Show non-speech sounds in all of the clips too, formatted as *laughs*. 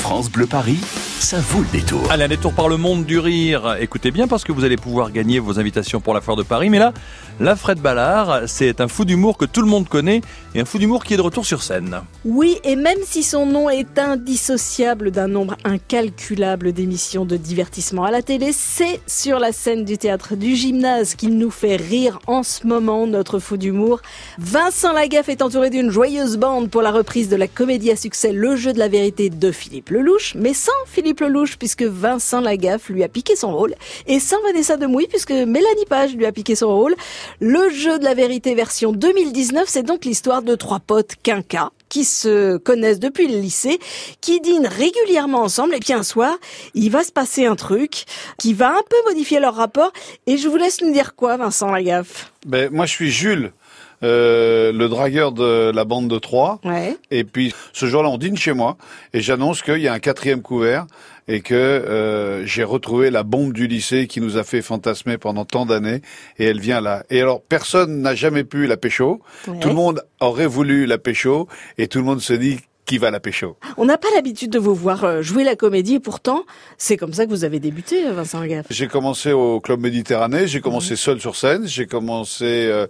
France Bleu Paris, ça vaut le détour. Allez, un détour par le monde du rire. Écoutez bien parce que vous allez pouvoir gagner vos invitations pour la foire de Paris. Mais là, la Fred Ballard, c'est un fou d'humour que tout le monde connaît et un fou d'humour qui est de retour sur scène. Oui, et même si son nom est indissociable d'un nombre incalculable d'émissions de divertissement à la télé, c'est sur la scène du théâtre du gymnase qu'il nous fait rire en ce moment, notre fou d'humour. Vincent Lagaffe est entouré d'une joyeuse bande pour la reprise de la comédie à succès Le jeu de la vérité de Philippe Lelouch, mais sans Philippe Lelouch puisque Vincent Lagaffe lui a piqué son rôle, et sans Vanessa Demouy puisque Mélanie Page lui a piqué son rôle. Le jeu de la vérité version 2019, c'est donc l'histoire de trois potes quinquas qui se connaissent depuis le lycée, qui dînent régulièrement ensemble, et puis un soir, il va se passer un truc qui va un peu modifier leur rapport, et je vous laisse nous dire quoi, Vincent Lagaffe? Ben, moi, je suis Jules. Euh, le dragueur de la bande de Troyes. Ouais. Et puis ce jour-là, on dîne chez moi et j'annonce qu'il y a un quatrième couvert et que euh, j'ai retrouvé la bombe du lycée qui nous a fait fantasmer pendant tant d'années et elle vient là. Et alors personne n'a jamais pu la pécho. Ouais. Tout le monde aurait voulu la pécho et tout le monde se dit qui va la pécho. On n'a pas l'habitude de vous voir euh, jouer la comédie, et pourtant, c'est comme ça que vous avez débuté, euh, Vincent Lagaffe. J'ai commencé au Club Méditerranée, j'ai commencé seul sur scène, j'ai commencé euh,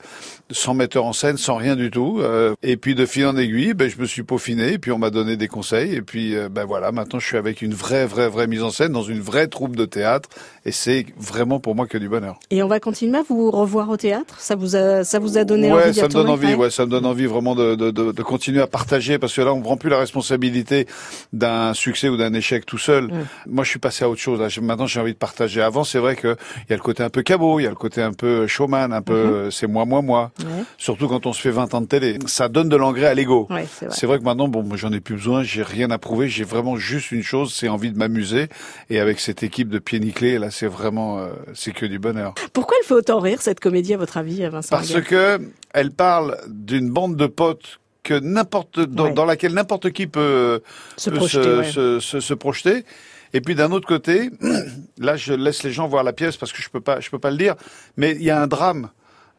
sans metteur en scène, sans rien du tout. et puis de fil en aiguille, ben, je me suis peaufiné, et puis on m'a donné des conseils. Et puis ben voilà, maintenant je suis avec une vraie, vraie, vraie mise en scène, dans une vraie troupe de théâtre. Et c'est vraiment pour moi que du bonheur. Et on va continuer à vous revoir au théâtre? Ça vous a, ça vous a donné ouais, envie ça me donne envie. Ouais, ça me donne envie vraiment de, de, de, de continuer à partager parce que là, on prend plus la responsabilité d'un succès ou d'un échec tout seul. Mm. Moi, je suis passé à autre chose. Là. Maintenant, j'ai envie de partager. Avant, c'est vrai que il y a le côté un peu cabot, il y a le côté un peu showman, un peu euh, c'est moi, moi, moi. Surtout quand on se fait 20 ans de télé, ça donne de l'engrais à l'ego. Ouais, c'est vrai. Que maintenant, bon, j'en ai plus besoin, j'ai rien à prouver, j'ai vraiment juste une chose, c'est envie de m'amuser. Et avec cette équipe de pieds nickelés, là, c'est vraiment, euh, c'est que du bonheur. Pourquoi elle fait autant rire, cette comédie, à votre avis, Vincent Parce Lagaffe que elle parle d'une bande de potes que n'importe dans, Ouais. dans laquelle n'importe qui peut, Se peut projeter, se, ouais. se- se- se projeter. Et puis d'un autre côté, *clears throat* là je laisse les gens voir la pièce parce que je peux pas je peux pas le dire, mais il y a un drame.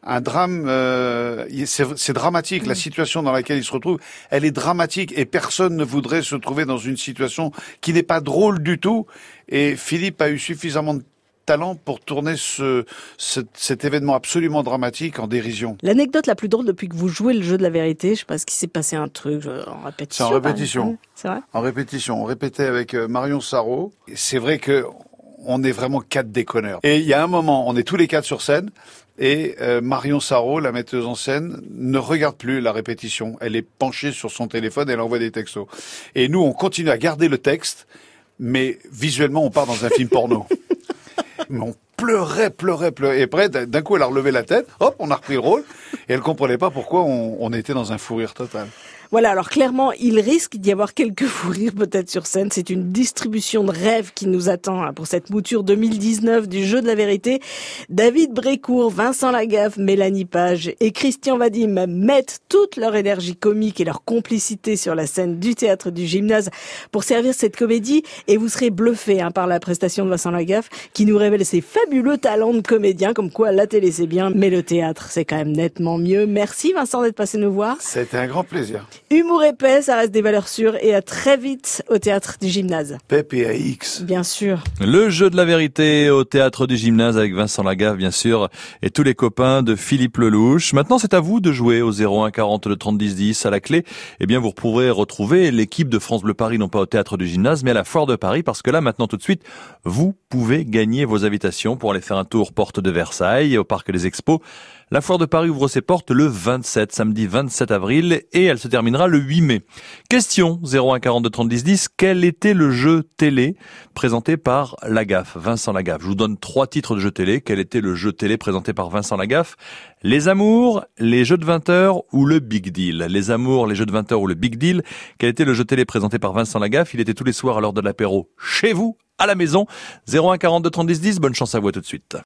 Un drame, euh, il- c'est c'est dramatique. Mm. La situation dans laquelle ils se retrouvent, elle est dramatique et personne ne voudrait se trouver dans une situation qui n'est pas drôle du tout. Et Philippe a eu suffisamment de talent pour tourner ce, ce- cet événement absolument dramatique en dérision. L'anecdote la plus drôle depuis que vous jouez le jeu de la vérité, je sais pas ce qui s'est passé un truc en répétition. C'est en répétition. C'est vrai? En répétition. On répétait avec euh, Marion Sarro. Et C'est vrai que on est vraiment quatre déconneurs. Et il y a un moment, on est tous les quatre sur scène. Et euh, Marion Sarro, la metteuse en scène, ne regarde plus la répétition. Elle est penchée sur son téléphone, elle envoie des textos. Et nous, on continue à garder le texte, mais visuellement, on part dans un film porno. *laughs* Mais on pleurait, pleurait, pleurait. Et après, d'un coup, elle a relevé la tête, hop, on a repris le rôle, et elle comprenait pas pourquoi on était dans un fou rire total. Voilà, alors clairement, il risque d'y avoir quelques fous rires peut-être sur scène. C'est une distribution de rêves qui nous attend hein, pour cette mouture 2019 du jeu de la vérité. David Brécourt, Vincent Lagaffe, Mélanie Page et Christian Vadim mettent toute leur énergie comique et leur complicité sur la scène du théâtre du gymnase pour servir cette comédie et vous serez bluffé hein, par la prestation de Vincent Lagaffe qui nous révèle ses fabuleux talents de comédien comme quoi la télé c'est bien mais le théâtre c'est quand même nettement mieux. Merci Vincent d'être passé nous voir. C'était un grand plaisir. Humour épais, ça reste des valeurs sûres et à très vite au théâtre du gymnase. Pep et AX. Bien sûr. Le jeu de la vérité au théâtre du gymnase avec Vincent Lagaffe, bien sûr, et tous les copains de Philippe Lelouch. Maintenant, c'est à vous de jouer au 01 40 le 30 10 10 à la clé. Eh bien, vous pourrez retrouver l'équipe de France Bleu Paris, non pas au théâtre du gymnase, mais à la foire de Paris, parce que là, maintenant, tout de suite, vous pouvez gagner vos invitations pour aller faire un tour porte de Versailles, au parc des Expos. La foire de Paris ouvre ses portes le 27, samedi 27 avril, et elle se terminera le 8 mai. Question 01 42 30 10 10. Quel était le jeu télé présenté par Lagaffe, Vincent Lagaffe? Je vous donne trois titres de jeux télé. Quel était le jeu télé présenté par Vincent Lagaffe? Les Amours, les Jeux de 20 heures ou le Big Deal? Les Amours, les Jeux de 20 heures ou le Big Deal? Quel était le jeu télé présenté par Vincent Lagaffe? Il était tous les soirs à l'heure de l'apéro chez vous, à la maison. 01 42 30 10 10. Bonne chance à vous tout de suite.